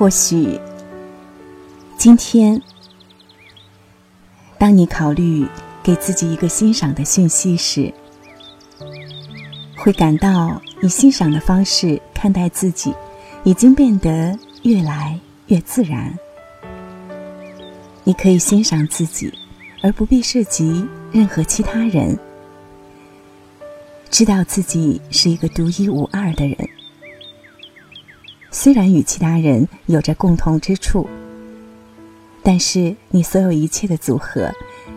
或许，今天，当你考虑给自己一个欣赏的讯息时，会感到以欣赏的方式看待自己，已经变得越来越自然。你可以欣赏自己，而不必涉及任何其他人。知道自己是一个独一无二的人，虽然与其他人有着共同之处，但是你所有一切的组合，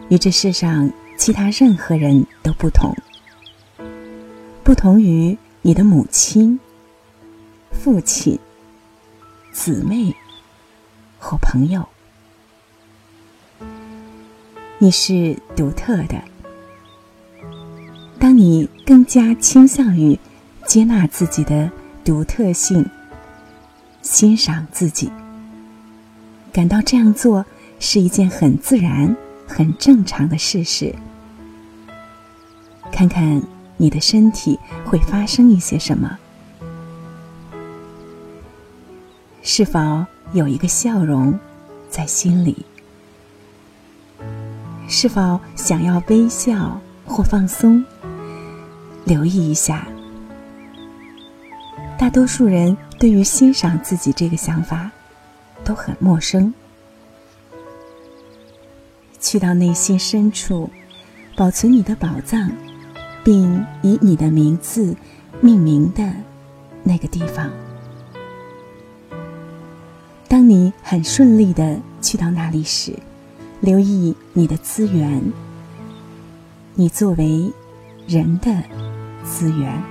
与这世上其他任何人都不同。不同于你的母亲、父亲、姊妹或朋友。你是独特的。当你更加倾向于接纳自己的独特性，欣赏自己，感到这样做是一件很自然、很正常的事实，看看你的身体会发生一些什么？是否有一个笑容在心里？是否想要微笑或放松？留意一下，大多数人对于欣赏自己这个想法都很陌生。去到内心深处，保存你的宝藏，并以你的名字命名的那个地方。当你很顺利的去到那里时。留意你的资源，你作为人的资源。